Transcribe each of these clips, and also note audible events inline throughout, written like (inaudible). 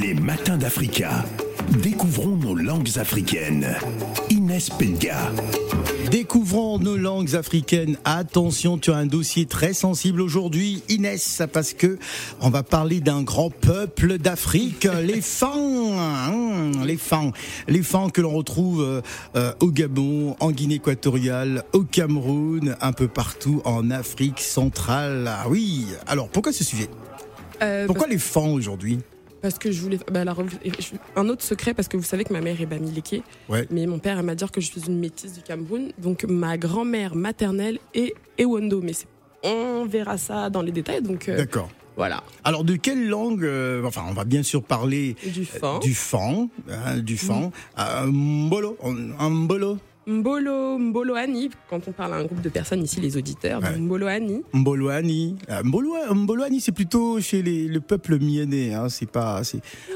Les matins d'Africa. Découvrons nos langues africaines. Inès Pedga. Découvrons nos langues africaines. Attention, tu as un dossier très sensible aujourd'hui, Inès, parce que on va parler d'un grand peuple d'Afrique, (laughs) les Fans. Hein, les Fans, les Fans que l'on retrouve euh, euh, au Gabon, en Guinée équatoriale, au Cameroun, un peu partout en Afrique centrale. Ah oui. Alors, pourquoi ce sujet? Euh, Pourquoi les Fans aujourd'hui? Parce que je voulais. Bah, un autre secret, parce que vous savez que ma mère est bamileke, Ouais. mais mon père elle m'a dit que je suis une métisse du Cameroun. Donc ma grand-mère maternelle est Ewondo. Mais on verra ça dans les détails. Donc euh, D'accord. voilà. Alors, de quelle langue euh, Enfin, on va bien sûr parler Du fan. du fan, hein, du fan. Euh, mbolo, un mbolo, Mbolo, Mbolo Ani, quand on parle à un groupe de personnes ici, les auditeurs, Ouais. Mbolo Ani. mboloani. Euh, mbolo, mboloani, c'est plutôt chez les, le peuple mienné. Hein, c'est pas.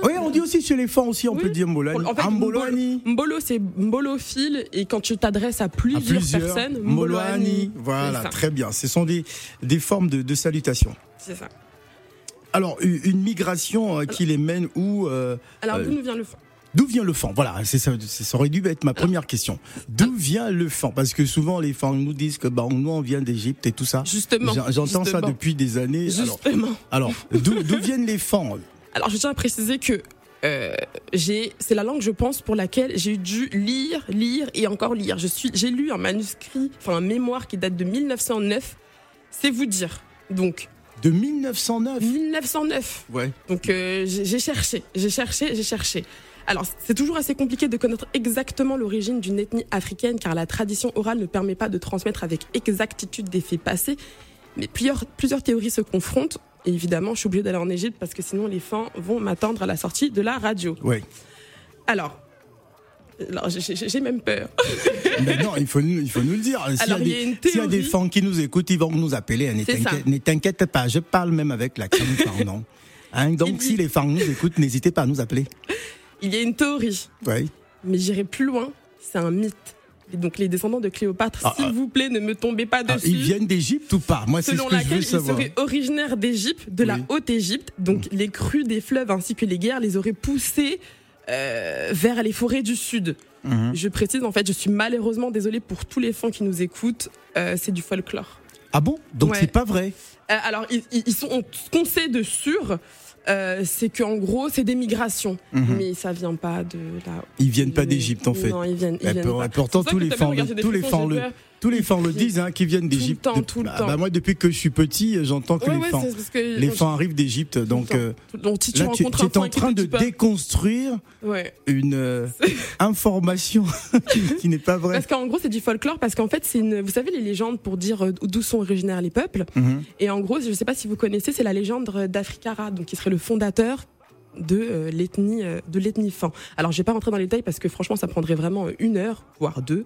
Oui, on dit aussi chez les fans aussi, on Oui. peut dire mboloani. En fait, Ah, mboloani. Mbolo, c'est mbolophile, et quand tu t'adresses à À plusieurs, personnes, mboloani. Mboloani. Voilà, très bien. Ce sont des, des formes de, de salutation. C'est ça. Alors, une migration euh, qui les mène où euh, Alors, Euh, d'où nous vient le D'où vient le fan Voilà, c'est ça, ça aurait dû être ma première question. D'où vient le fan Parce que souvent les fans nous disent que bah, nous on vient d'Égypte et tout ça. Justement. J'en- J'entends ça depuis des années. Alors, Justement. alors d'où d'où viennent les fans Alors, je tiens à préciser que euh, j'ai, c'est la langue, je pense, pour laquelle j'ai dû lire, lire et encore lire. Je suis, j'ai lu un manuscrit, enfin un mémoire qui date de 1909. C'est vous dire. Donc, De 1909 1909. Ouais. Donc, euh, j'ai cherché, j'ai cherché, j'ai cherché. Alors, c'est toujours assez compliqué de connaître exactement l'origine d'une ethnie africaine, car la tradition orale ne permet pas de transmettre avec exactitude des faits passés. Mais plusieurs, plusieurs théories se confrontent. Et évidemment, je suis obligée d'aller en Égypte parce que sinon les fans vont m'attendre à la sortie de la radio. Ouais. Alors, alors j'ai- même peur. (laughs) Mais non, il faut, nous- il faut nous le dire. S'il y, y a des- y a fans qui nous écoutent, ils vont nous appeler. hein, Ne t'inquiète- pas, je parle même avec l'accent pardon. (laughs) Hein, donc dit- si les fans nous écoutent, n'hésitez pas à nous appeler. Il y a une théorie, Ouais. mais j'irai plus loin. C'est un mythe. Et donc, les descendants de Cléopâtre, Ah, s'il ah. vous plaît, ne me tombez pas Ah, dessus. ils viennent d'Égypte ou pas? Moi, c'est ce selon que je laquelle ils seraient originaires d'Égypte, de la Oui. Haute-Égypte. Donc les crues des fleuves ainsi que les guerres les auraient poussés euh, vers les forêts du sud. Mhm. Je précise, en fait, je suis malheureusement désolée pour tous les fans qui nous écoutent. euh, c'est du folklore. Ah bon? Donc Ouais. c'est pas vrai Euh, alors, ils, ils- ils sont, on- ce qu'on sait de sûr, euh, c'est qu'en gros, c'est des migrations. Mhm. Mais ça vient pas de là. Ils viennent pas d'Égypte en fait. Non, ils viennent, ils viennent pas. pourtant, tous les tous les le, tous les fans le disent, hein, qui viennent d'Égypte. temps, Depuis- tout le bah, temps. bah, moi, depuis que je suis petit, j'entends que Ouais, les fans, que les arrivent d'Égypte. Donc temps. euh, Donc, si tu là, tu, es en train de déconstruire Ouais. une euh, (laughs) information (laughs) qui, n'est pas vraie. Parce qu'en gros, c'est du folklore, parce qu'en fait, c'est une. Vous savez, les légendes pour dire euh, d'où sont originaires les peuples. Mhm. Et en gros, je ne sais pas si vous connaissez, c'est la légende d'Afrikara, donc qui serait le fondateur de euh, l'ethnie euh, de l'ethnie Fan. Alors, je vais pas rentrer dans les détails parce que franchement, ça prendrait vraiment une heure, voire deux,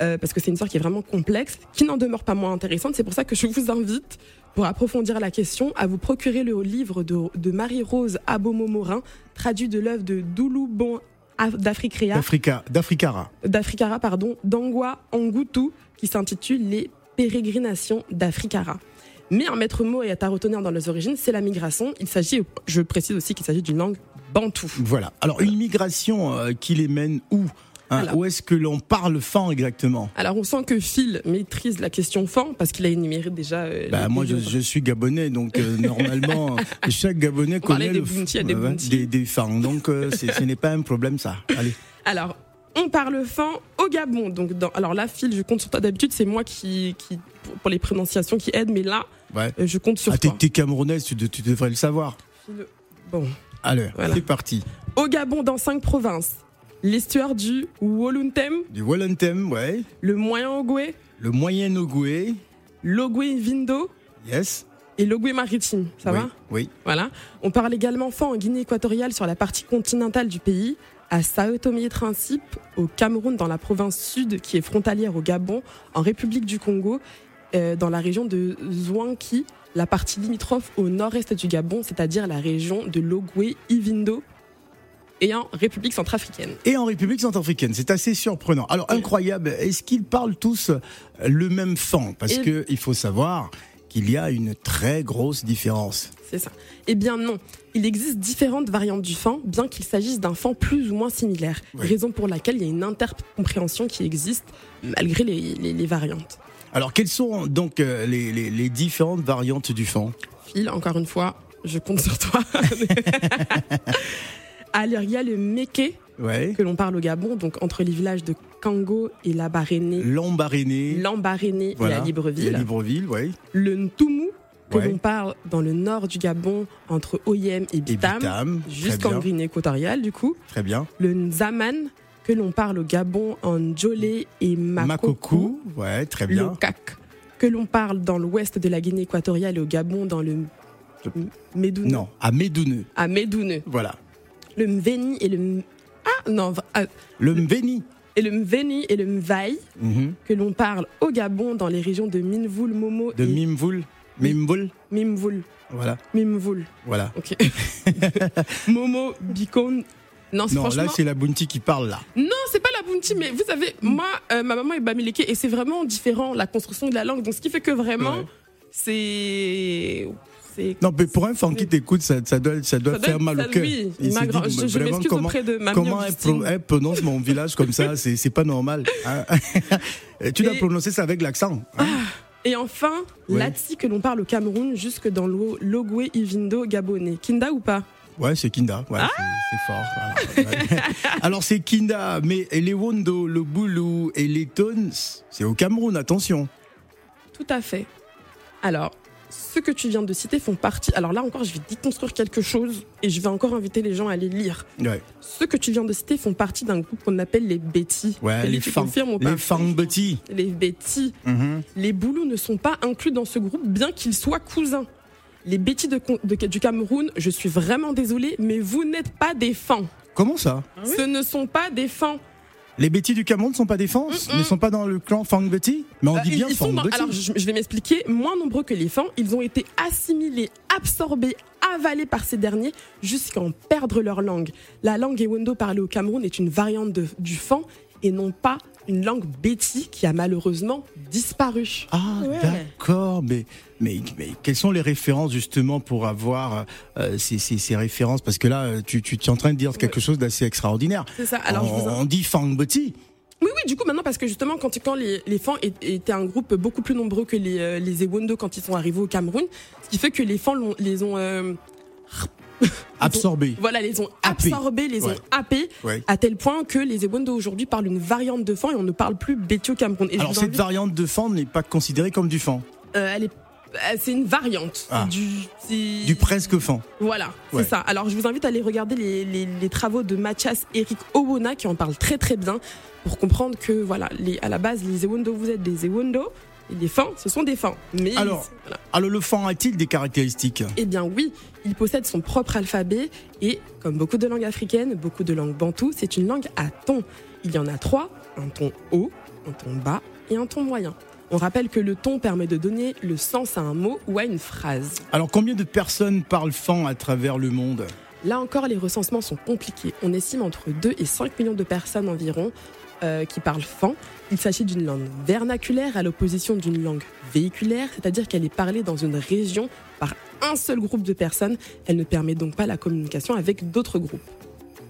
euh, parce que c'est une histoire qui est vraiment complexe, qui n'en demeure pas moins intéressante. C'est pour ça que je vous invite, pour approfondir la question, à vous procurer le livre de, de Marie-Rose Abomo-Morin, traduit de l'œuvre de Doulou Bon d'Afrique Réa D'Africa, d'Africara. d'Africara, pardon, d'Angwa Angutu, qui s'intitule Les pérégrinations d'Africara. Mais un maître mot est à retenir dans les origines, c'est la migration. Il s'agit, je précise aussi qu'il s'agit d'une langue bantoue. Voilà. Alors, une migration euh, qui les mène où Hein, Alors. Où est-ce que l'on parle fan exactement? Alors on sent que Phil maîtrise la question fan parce qu'il a énuméré déjà. euh, bah, moi, je, suis gabonais, donc euh, (laughs) normalement, chaque gabonais On connaît des le des fans. Donc, ce n'est pas un problème, ça. Allez. Alors, on parle fin au Gabon. Donc, dans, alors là, Phil, je compte sur toi. D'habitude, c'est moi qui, qui pour, les prononciations, qui aide, mais là, Ouais. euh, je compte sur Ah, t'es toi. t'es camerounaise, tu, de- tu devrais le savoir. Bon. Allez, Voilà. c'est parti. Au Gabon, dans cinq provinces, l'estuaire du Woluntem, Du Wallenthem, ouais. le Moyen Ogoué, Le Moyen Ogoué, l'Ogoué Vindo yes. et l'Ogoué Maritime. Ça oui, va? Oui. Voilà. On parle également fin en Guinée équatoriale sur la partie continentale du pays, à Sao Tomé et Principe, au Cameroun dans la province sud qui est frontalière au Gabon, en République du Congo, euh, dans la région de Zouanki, la partie limitrophe au nord-est du Gabon, c'est-à-dire la région de l'Ogoué Ivindo et en République centrafricaine. Et en République centrafricaine, c'est assez surprenant. Alors Oui. incroyable, est-ce qu'ils parlent tous le même fan Parce Et- que il faut savoir qu'il y a une très grosse différence. C'est ça. Eh bien non, il existe différentes variantes du fan, bien qu'il s'agisse d'un fan plus ou moins similaire. Oui. Raison pour laquelle il y a une intercompréhension qui existe malgré les, les- les variantes. Alors, quelles sont donc euh, les, différentes variantes du fan? Phil, encore une fois, je compte sur toi. (laughs) Alors il y a le Méké Ouais. que l'on parle au Gabon, donc entre les villages de Kango et Labaréné, Lambaréné. Lambaréné Voilà. et à Libreville. Et à Libreville, oui. Le Ntumu que Ouais. l'on parle dans le nord du Gabon entre Oyem et Bitam, jusqu'en. Guinée équatoriale du coup. Très bien. Le Nzaman que l'on parle au Gabon en Djolé et Makoku. Makoku. Ouais, très Le bien. Kak que l'on parle dans l'ouest de la Guinée équatoriale et au Gabon dans le. Non, à Médouneux. À Médoune. Voilà. Le Mveni et le Ah non, ah, Le Mveni. et le Mveni et le Mvaï Mhm. que l'on parle au Gabon dans les régions de Minvoul, Momo De et Mimvoul. Mimvoul. Mimvoul. Voilà. Mimvoul. Voilà. Ok. (laughs) Momo, Bikon. Non, franchement. là, c'est la Bounty qui parle, là. non, c'est pas la Bounty, mais vous savez, moi, euh, ma maman est bamileke et c'est vraiment différent la construction de la langue. Donc, ce qui fait que vraiment, Ouais. c'est. Non, mais pour un fan qui t'écoute, ça, ça doit, ça doit ça faire mal au cœur. Oui, grand- dit, je, je m'excuse comment- auprès de ma Comment elle, pro- elle prononce mon (laughs) village comme ça C'est pas normal. hein. (laughs) tu dois Et- prononcer ça avec l'accent. hein. Et enfin, Ouais. l'Atsi que l'on parle au Cameroun jusque dans l'O- l'Ogwe Ivindo gabonais. Kinda ou pas? Ouais, c'est Kinda. Ouais, Ah c'est- fort. voilà. (laughs) Alors, c'est Kinda, mais les Wondo, le Boulou et les Tones, c'est au Cameroun, attention. Tout à fait. Alors, ceux que tu viens de citer font partie. Alors là encore, je vais déconstruire quelque chose et je vais encore inviter les gens à les lire. Ouais, Ceux que tu viens de citer font partie d'un groupe qu'on appelle les Betty. ouais les pas les fang petits. Les Betty. Mhm. Les Boulous ne sont pas inclus dans ce groupe, bien qu'ils soient cousins. Les Betty de, de- du Cameroun, je suis vraiment désolée, mais vous n'êtes pas des fans. Comment ça? Ce ne sont pas des fans. Les Betty du Cameroun ne sont pas des fans Mm-mm. Ne sont pas dans le clan Fang Betty Mais on Euh, dit bien ils Fang sont dans- Betty. alors je, je vais m'expliquer. Moins nombreux que les fans, ils ont été assimilés, absorbés, avalés par ces derniers jusqu'à en perdre leur langue. La langue Ewondo parlée au Cameroun est une variante de- du fan et non pas une langue Betty qui a malheureusement disparu. Ah, Ouais. d'accord. Mais, mais, mais quelles sont les références justement pour avoir euh, ces, ces, ces références? Parce que là, euh, tu, tu, tu es en train de dire quelque chose d'assez extraordinaire. C'est ça. Alors, je on, vous in- on dit Fang Betty. Oui, oui, du coup, maintenant, parce que justement, quand, quand les, les fans étaient un groupe beaucoup plus nombreux que les, euh, les Ewondo quand ils sont arrivés au Cameroun, ce qui fait que les fans les ont. euh, Absorbé. Voilà, les ont absorbés, les Ouais. ont happés, Ouais. à tel point que les Ewondo aujourd'hui parlent une variante de fan et on ne parle plus au Cameroun. Et Alors cette variante de Fang n'est pas considérée comme du Fang. euh, elle est, euh, c'est une variante. Ah. Du, Du presque Fang. Voilà, Ouais. c'est ça. Alors je vous invite à aller regarder les, les- les travaux de Mathias Eric Owona qui en parle très très bien pour comprendre que voilà, les, à la base les Ewondo vous êtes des Ewondo et les fans ce sont des fans. Mais Alors. voilà. Alors le Fang a-t-il des caractéristiques? Eh bien oui, il possède son propre alphabet et comme beaucoup de langues africaines, beaucoup de langues bantoues, c'est une langue à ton. Il y en a trois, un ton haut, un ton bas et un ton moyen. On rappelle que le ton permet de donner le sens à un mot ou à une phrase. Alors combien de personnes parlent Fang à travers le monde? Là encore, les recensements sont compliqués. On estime entre 2 et 5 millions de personnes environ euh, qui parlent fan. Il s'agit d'une langue vernaculaire à l'opposition d'une langue véhiculaire, c'est-à-dire qu'elle est parlée dans une région par un seul groupe de personnes. Elle ne permet donc pas la communication avec d'autres groupes.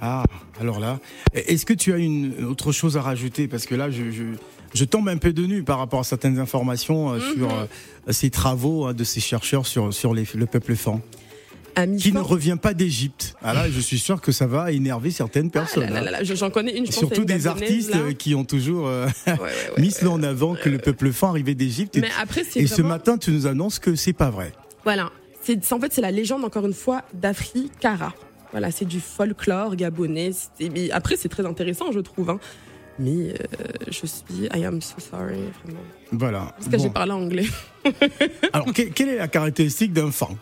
Ah, alors là, est-ce que tu as une autre chose à rajouter? Parce que là, je, je, je tombe un peu de nu par rapport à certaines informations euh, Mhm. sur euh, ces travaux hein, de ces chercheurs sur, sur les- le peuple fan, qui ne revient pas d'Égypte. Ah là, je suis sûr que ça va énerver certaines Ah personnes. hein. J'en connais une, je pense, Surtout une des artistes là. qui ont toujours euh, Ouais, ouais, ouais. (laughs) mis cela en avant que le peuple fan arrivait d'Égypte. Et, après, ce matin, tu nous annonces que c'est pas vrai. Voilà. En fait, c'est la légende, encore une fois, d'Africara. Voilà, c'est du folklore gabonais. Après, c'est très intéressant, je trouve. hein. Mais euh, je suis. I am so sorry, vraiment. Voilà. Parce que Bon. j'ai parlé anglais. (laughs) Alors, que- quelle est la caractéristique d'un fan?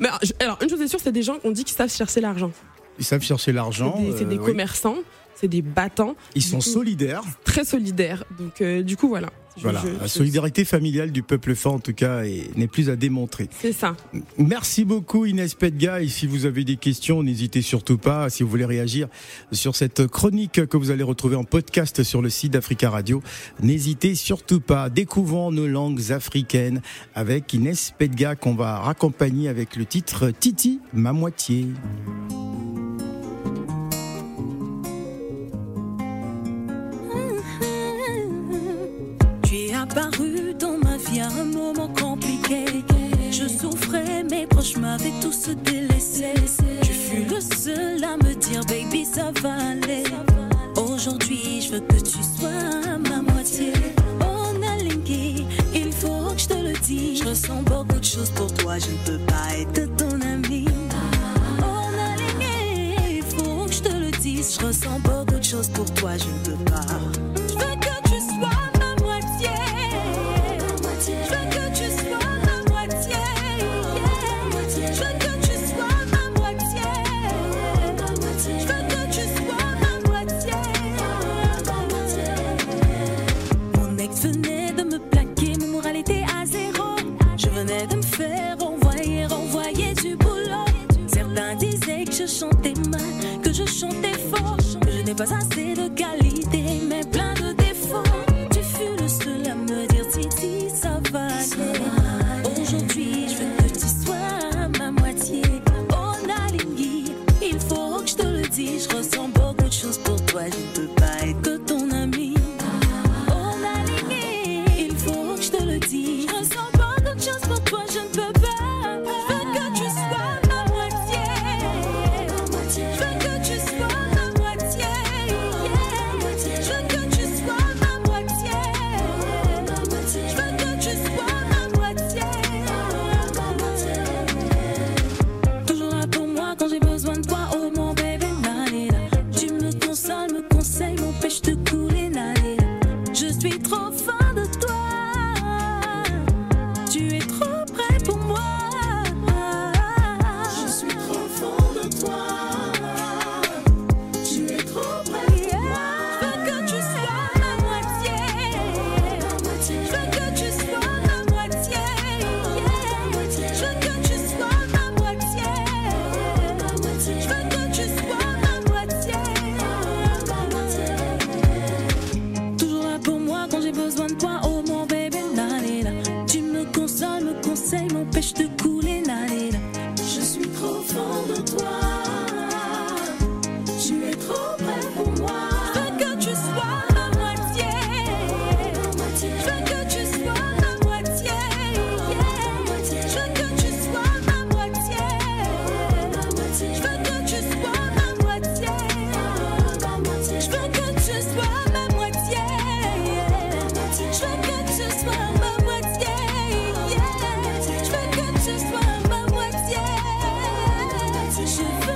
Mais alors, une chose est sûre, c'est des gens qu'on dit qu'ils savent chercher l'argent. Ils savent chercher l'argent. c'est des euh, oui. commerçants, c'est des battants, Ils sont coup, solidaires. très solidaires. Donc, euh, du coup, voilà. Voilà, la solidarité familiale du peuple fin, en tout cas, n'est plus à démontrer. C'est ça. Merci beaucoup Inès Pedga. Et si vous avez des questions, n'hésitez surtout pas. Si vous voulez réagir sur cette chronique que vous allez retrouver en podcast sur le site d'Africa Radio, n'hésitez surtout pas. Découvrons nos langues africaines avec Inès Pedga qu'on va raccompagner avec le titre Titi, ma moitié. Dans ma vie à un moment compliqué. Je souffrais, mes proches m'avaient tous délaissé. Tu fus le seul à me dire, baby, ça va aller. Aujourd'hui, je veux que tu sois ma moitié. On a linké, il faut que je te le dise. Je ressens beaucoup de choses pour toi, je ne peux pas être ton ami. On a linké, il faut que je te le dise. Je ressens beaucoup de choses pour toi, je ne peux je chantais 是